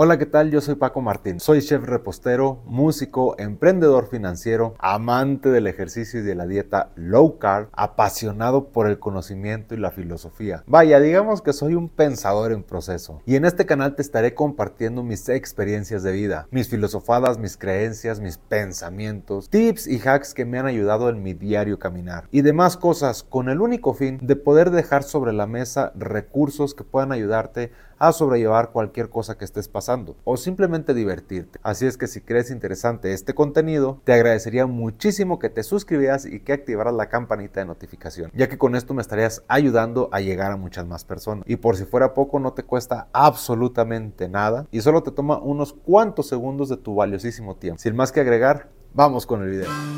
Hola, ¿qué tal? Yo soy Paco Martín. Soy chef repostero, músico, emprendedor financiero, amante del ejercicio y de la dieta low carb, apasionado por el conocimiento y la filosofía. Vaya, digamos que soy un pensador en proceso. Y en este canal te estaré compartiendo mis experiencias de vida, mis filosofadas, mis creencias, mis pensamientos, tips y hacks que me han ayudado en mi diario caminar. Y demás cosas con el único fin de poder dejar sobre la mesa recursos que puedan ayudarte sobrellevar cualquier cosa que estés pasando o simplemente divertirte. Así es que si crees interesante este contenido, te agradecería muchísimo que te suscribieras y que activaras la campanita de notificación, ya que con esto me estarías ayudando a llegar a muchas más personas. Y por si fuera poco, no te cuesta absolutamente nada y solo te toma unos cuantos segundos de tu valiosísimo tiempo. Sin más que agregar, vamos con el video.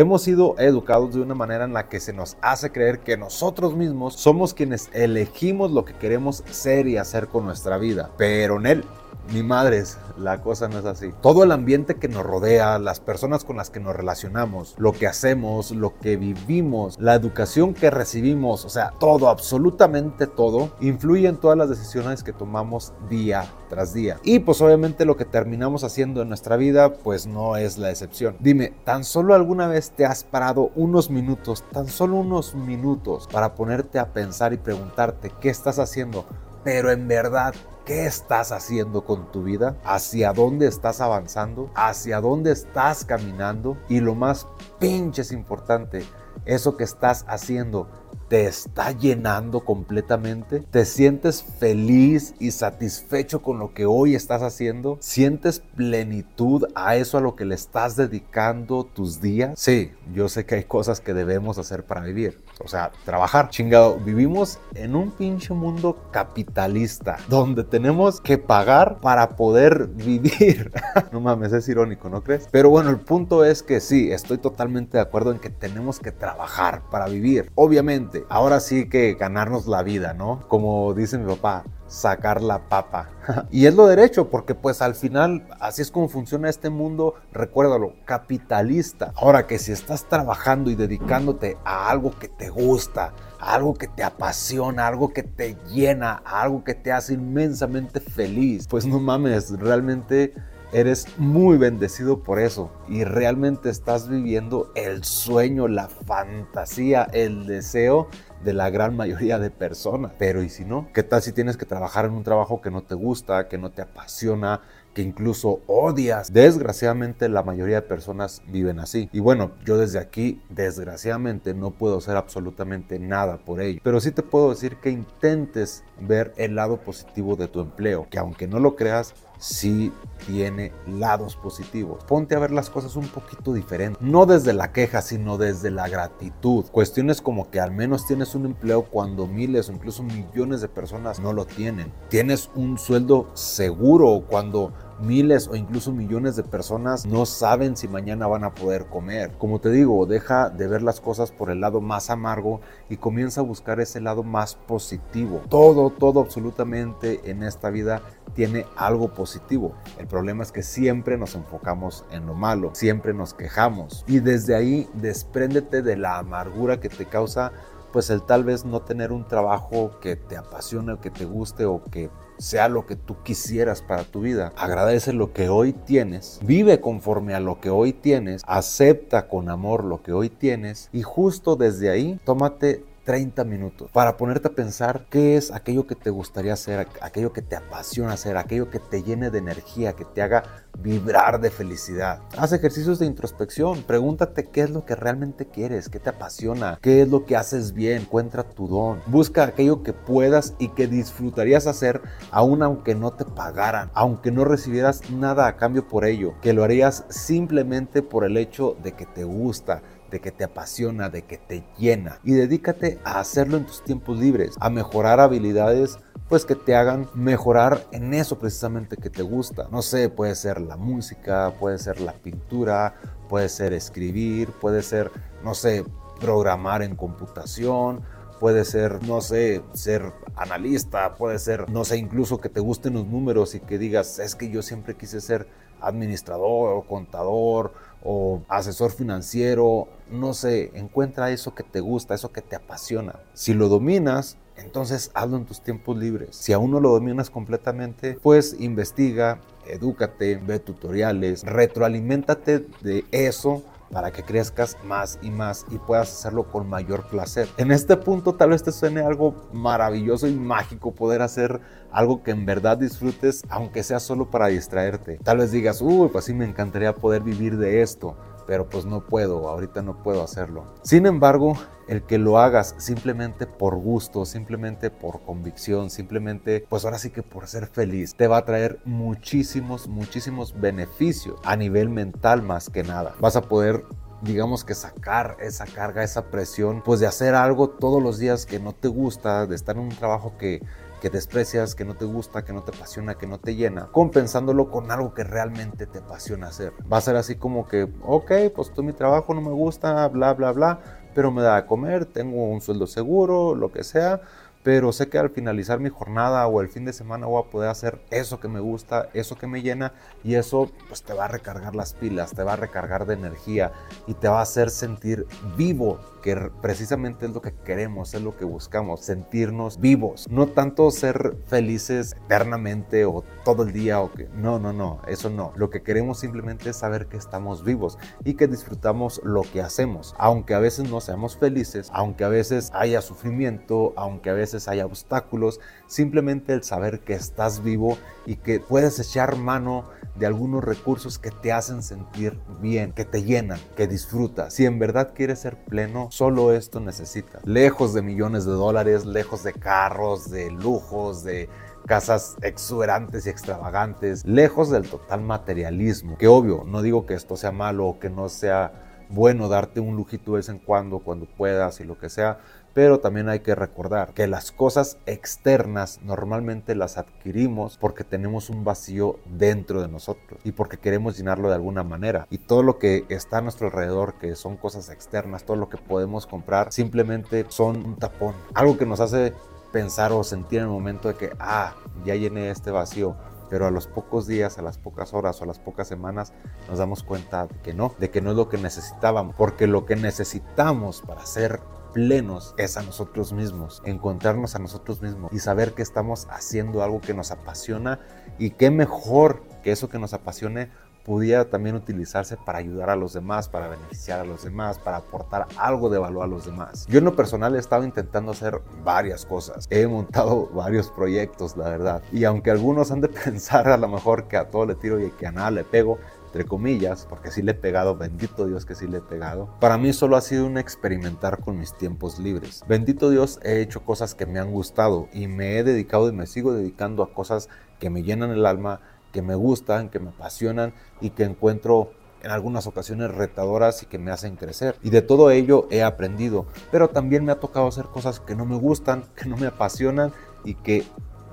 Hemos sido educados de una manera en la que se nos hace creer que nosotros mismos somos quienes elegimos lo que queremos ser y hacer con nuestra vida. Pero en él, mi madres, la cosa no es así. Todo el ambiente que nos rodea, las personas con las que nos relacionamos, lo que hacemos, lo que vivimos, la educación que recibimos, o sea, todo, absolutamente todo, influye en todas las decisiones que tomamos día tras día. Y pues obviamente lo que terminamos haciendo en nuestra vida, pues no es la excepción. Dime, ¿tan solo alguna vez te has parado unos minutos, tan solo unos minutos, para ponerte a pensar y preguntarte qué estás haciendo? Pero en verdad ¿Qué estás haciendo con tu vida? ¿Hacia dónde estás avanzando? ¿Hacia dónde estás caminando? Y lo más pinches importante, eso que estás haciendo te está llenando completamente? ¿Te sientes feliz y satisfecho con lo que hoy estás haciendo? ¿Sientes plenitud a eso a lo que le estás dedicando tus días? Sí, yo sé que hay cosas que debemos hacer para vivir. O sea, trabajar. Chingado, vivimos en un pinche mundo capitalista donde tenemos que pagar para poder vivir. no mames, es irónico, ¿no crees? Pero bueno, el punto es que sí, estoy totalmente de acuerdo en que tenemos que trabajar para vivir. Obviamente, ahora sí que ganarnos la vida, ¿no? Como dice mi papá, sacar la papa. y es lo derecho, porque pues al final así es como funciona este mundo, recuérdalo, capitalista. Ahora que si estás trabajando y dedicándote a algo que te gusta, a algo que te apasiona, algo que te llena, algo que te hace inmensamente feliz, pues no mames, realmente eres muy bendecido por eso y realmente estás viviendo el sueño, la fantasía, el deseo de la gran mayoría de personas. Pero ¿y si no? ¿Qué tal si tienes que trabajar en un trabajo que no te gusta, que no te apasiona, que incluso odias? Desgraciadamente la mayoría de personas viven así. Y bueno, yo desde aquí, desgraciadamente, no puedo hacer absolutamente nada por ello. Pero sí te puedo decir que intentes ver el lado positivo de tu empleo, que aunque no lo creas, sí tiene lados positivos. Ponte a ver las cosas un poquito diferente. No desde la queja, sino desde la gratitud. Cuestiones como que al menos tienes un empleo cuando miles o incluso millones de personas no lo tienen. Tienes un sueldo seguro cuando miles o incluso millones de personas no saben si mañana van a poder comer. Como te digo, deja de ver las cosas por el lado más amargo y comienza a buscar ese lado más positivo. Todo, todo absolutamente en esta vida tiene algo positivo. El problema es que siempre nos enfocamos en lo malo, siempre nos quejamos y desde ahí despréndete de la amargura que te causa pues el tal vez no tener un trabajo que te apasione o que te guste o que sea lo que tú quisieras para tu vida. Agradece lo que hoy tienes, vive conforme a lo que hoy tienes, acepta con amor lo que hoy tienes y justo desde ahí tómate 30 minutos para ponerte a pensar qué es aquello que te gustaría hacer, aquello que te apasiona hacer, aquello que te llene de energía, que te haga vibrar de felicidad. Haz ejercicios de introspección, pregúntate qué es lo que realmente quieres, qué te apasiona, qué es lo que haces bien, encuentra tu don. Busca aquello que puedas y que disfrutarías hacer aun aunque no te pagaran, aunque no recibieras nada a cambio por ello, que lo harías simplemente por el hecho de que te gusta, de que te apasiona, de que te llena. Y dedícate a hacerlo en tus tiempos libres, a mejorar habilidades pues que te hagan mejorar en eso precisamente que te gusta. No sé, puede ser la música, puede ser la pintura, puede ser escribir, puede ser, no sé, programar en computación, puede ser, no sé, ser analista, puede ser, no sé, incluso que te gusten los números y que digas, es que yo siempre quise ser administrador o contador o asesor financiero, no sé, encuentra eso que te gusta, eso que te apasiona. Si lo dominas, entonces hazlo en tus tiempos libres. Si aún no lo dominas completamente, pues investiga, edúcate, ve tutoriales, retroaliméntate de eso para que crezcas más y más y puedas hacerlo con mayor placer. En este punto tal vez te suene algo maravilloso y mágico poder hacer algo que en verdad disfrutes, aunque sea solo para distraerte. Tal vez digas, uy, pues sí me encantaría poder vivir de esto pero pues no puedo, ahorita no puedo hacerlo. Sin embargo, el que lo hagas simplemente por gusto, simplemente por convicción, simplemente, pues ahora sí que por ser feliz, te va a traer muchísimos, muchísimos beneficios a nivel mental más que nada. Vas a poder digamos que sacar esa carga, esa presión, pues de hacer algo todos los días que no te gusta, de estar en un trabajo que que desprecias, que no te gusta, que no te apasiona, que no te llena, compensándolo con algo que realmente te apasiona hacer. Va a ser así como que, ok, pues todo mi trabajo no me gusta, bla, bla, bla, pero me da a comer, tengo un sueldo seguro, lo que sea, pero sé que al finalizar mi jornada o el fin de semana voy a poder hacer eso que me gusta, eso que me llena y eso pues te va a recargar las pilas, te va a recargar de energía y te va a hacer sentir vivo, que precisamente es lo que queremos, es lo que buscamos, sentirnos vivos, no tanto ser felices eternamente o todo el día o que no, no, no, eso no. Lo que queremos simplemente es saber que estamos vivos y que disfrutamos lo que hacemos, aunque a veces no seamos felices, aunque a veces haya sufrimiento, aunque a veces hay obstáculos, simplemente el saber que estás vivo y que puedes echar mano de algunos recursos que te hacen sentir bien, que te llenan, que disfrutas. Si en verdad quieres ser pleno, solo esto necesitas. Lejos de millones de dólares, lejos de carros, de lujos, de casas exuberantes y extravagantes, lejos del total materialismo. Que obvio, no digo que esto sea malo o que no sea bueno darte un lujito de vez en cuando, cuando puedas y lo que sea, pero también hay que recordar que las cosas externas normalmente las adquirimos porque tenemos un vacío dentro de nosotros y porque queremos llenarlo de alguna manera. Y todo lo que está a nuestro alrededor, que son cosas externas, todo lo que podemos comprar, simplemente son un tapón. Algo que nos hace pensar o sentir en el momento de que, ah, ya llené este vacío pero a los pocos días, a las pocas horas o a las pocas semanas nos damos cuenta de que no, de que no es lo que necesitábamos, porque lo que necesitamos para ser plenos es a nosotros mismos, encontrarnos a nosotros mismos y saber que estamos haciendo algo que nos apasiona y qué mejor que eso que nos apasione pudiera también utilizarse para ayudar a los demás, para beneficiar a los demás, para aportar algo de valor a los demás. Yo en lo personal he estado intentando hacer varias cosas. He montado varios proyectos, la verdad. Y aunque algunos han de pensar a lo mejor que a todo le tiro y que a nada le pego, entre comillas, porque sí le he pegado, bendito Dios que sí le he pegado. Para mí solo ha sido un experimentar con mis tiempos libres. Bendito Dios, he hecho cosas que me han gustado y me he dedicado y me sigo dedicando a cosas que me llenan el alma, que me gustan, que me apasionan y que encuentro en algunas ocasiones retadoras y que me hacen crecer. Y de todo ello he aprendido, pero también me ha tocado hacer cosas que no me gustan, que no me apasionan y que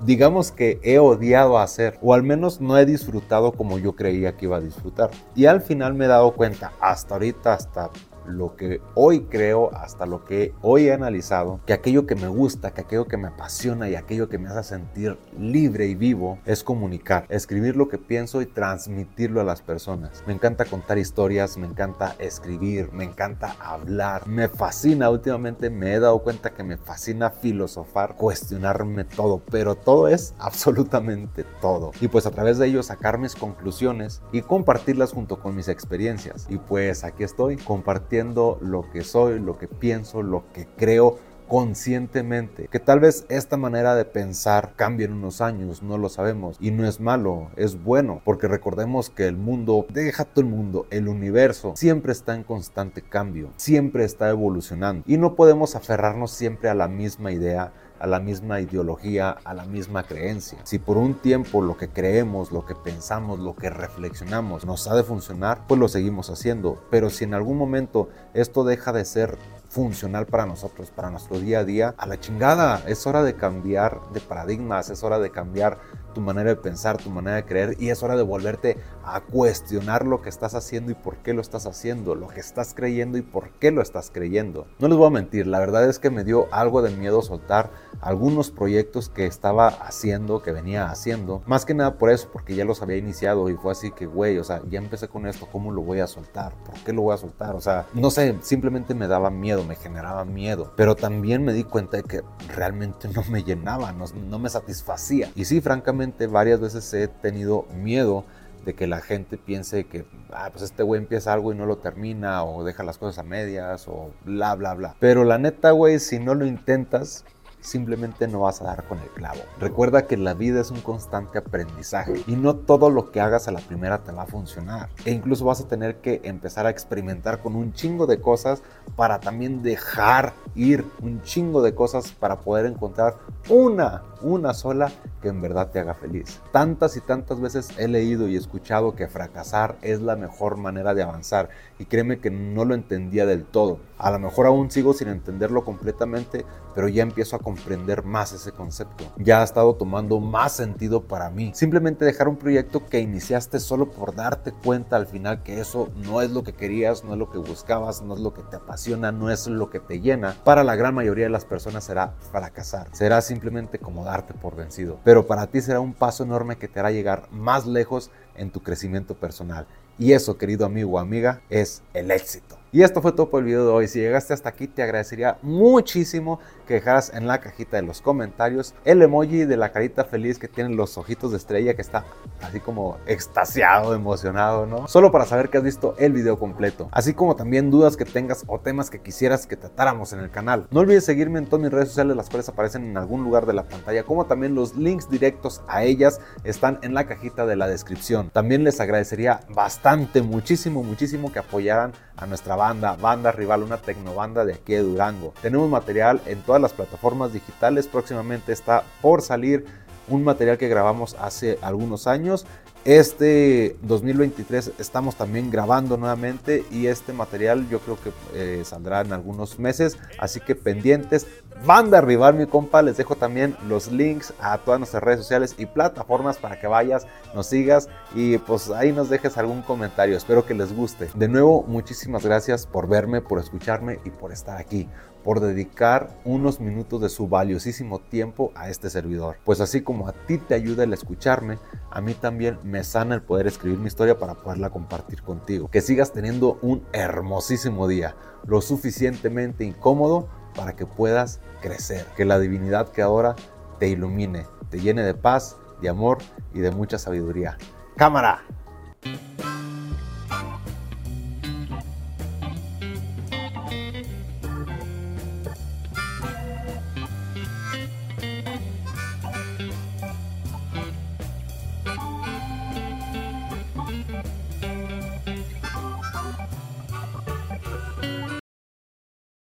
digamos que he odiado hacer, o al menos no he disfrutado como yo creía que iba a disfrutar. Y al final me he dado cuenta, hasta ahorita, hasta lo que hoy creo, hasta lo que hoy he analizado, que aquello que me gusta, que aquello que me apasiona y aquello que me hace sentir libre y vivo es comunicar, escribir lo que pienso y transmitirlo a las personas. Me encanta contar historias, me encanta escribir, me encanta hablar, me fascina, últimamente me he dado cuenta que me fascina filosofar, cuestionarme todo, pero todo es absolutamente todo. Y pues a través de ello sacar mis conclusiones y compartirlas junto con mis experiencias. Y pues aquí estoy compartiendo lo que soy, lo que pienso, lo que creo conscientemente. Que tal vez esta manera de pensar cambie en unos años, no lo sabemos. Y no es malo, es bueno, porque recordemos que el mundo, deja todo el mundo, el universo, siempre está en constante cambio, siempre está evolucionando. Y no podemos aferrarnos siempre a la misma idea a la misma ideología, a la misma creencia. Si por un tiempo lo que creemos, lo que pensamos, lo que reflexionamos nos ha de funcionar, pues lo seguimos haciendo. Pero si en algún momento esto deja de ser funcional para nosotros, para nuestro día a día, a la chingada, es hora de cambiar de paradigmas, es hora de cambiar tu manera de pensar, tu manera de creer y es hora de volverte a cuestionar lo que estás haciendo y por qué lo estás haciendo, lo que estás creyendo y por qué lo estás creyendo. No les voy a mentir, la verdad es que me dio algo de miedo soltar algunos proyectos que estaba haciendo, que venía haciendo, más que nada por eso, porque ya los había iniciado y fue así que, güey, o sea, ya empecé con esto, ¿cómo lo voy a soltar? ¿Por qué lo voy a soltar? O sea, no sé, simplemente me daba miedo, me generaba miedo, pero también me di cuenta de que realmente no me llenaba, no, no me satisfacía. Y sí, francamente, varias veces he tenido miedo de que la gente piense que, ah, pues este güey empieza algo y no lo termina, o deja las cosas a medias, o bla, bla, bla. Pero la neta, güey, si no lo intentas, simplemente no vas a dar con el clavo. Recuerda que la vida es un constante aprendizaje y no todo lo que hagas a la primera te va a funcionar. E incluso vas a tener que empezar a experimentar con un chingo de cosas para también dejar ir un chingo de cosas para poder encontrar una, una sola que en verdad te haga feliz. Tantas y tantas veces he leído y escuchado que fracasar es la mejor manera de avanzar y créeme que no lo entendía del todo. A lo mejor aún sigo sin entenderlo completamente, pero ya empiezo a comprender más ese concepto. Ya ha estado tomando más sentido para mí. Simplemente dejar un proyecto que iniciaste solo por darte cuenta al final que eso no es lo que querías, no es lo que buscabas, no es lo que te apasiona, no es lo que te llena. Para la gran mayoría de las personas será fracasar. Será simplemente como darte por vencido. Pero para ti será un paso enorme que te hará llegar más lejos en tu crecimiento personal. Y eso, querido amigo o amiga, es el éxito. Y esto fue todo por el video de hoy. Si llegaste hasta aquí, te agradecería muchísimo que dejaras en la cajita de los comentarios el emoji de la carita feliz que tiene los ojitos de estrella, que está así como extasiado, emocionado, ¿no? Solo para saber que has visto el video completo. Así como también dudas que tengas o temas que quisieras que tratáramos en el canal. No olvides seguirme en todas mis redes sociales, las cuales aparecen en algún lugar de la pantalla, como también los links directos a ellas están en la cajita de la descripción. También les agradecería bastante, muchísimo, muchísimo que apoyaran a nuestra banda, Banda Rival, una tecnobanda de aquí de Durango. Tenemos material en todas las plataformas digitales, próximamente está por salir un material que grabamos hace algunos años este 2023 estamos también grabando nuevamente y este material yo creo que eh, saldrá en algunos meses, así que pendientes. Van a arribar mi compa, les dejo también los links a todas nuestras redes sociales y plataformas para que vayas, nos sigas y pues ahí nos dejes algún comentario. Espero que les guste. De nuevo, muchísimas gracias por verme, por escucharme y por estar aquí por dedicar unos minutos de su valiosísimo tiempo a este servidor. Pues así como a ti te ayuda el escucharme, a mí también me sana el poder escribir mi historia para poderla compartir contigo. Que sigas teniendo un hermosísimo día, lo suficientemente incómodo para que puedas crecer. Que la divinidad que ahora te ilumine, te llene de paz, de amor y de mucha sabiduría. Cámara,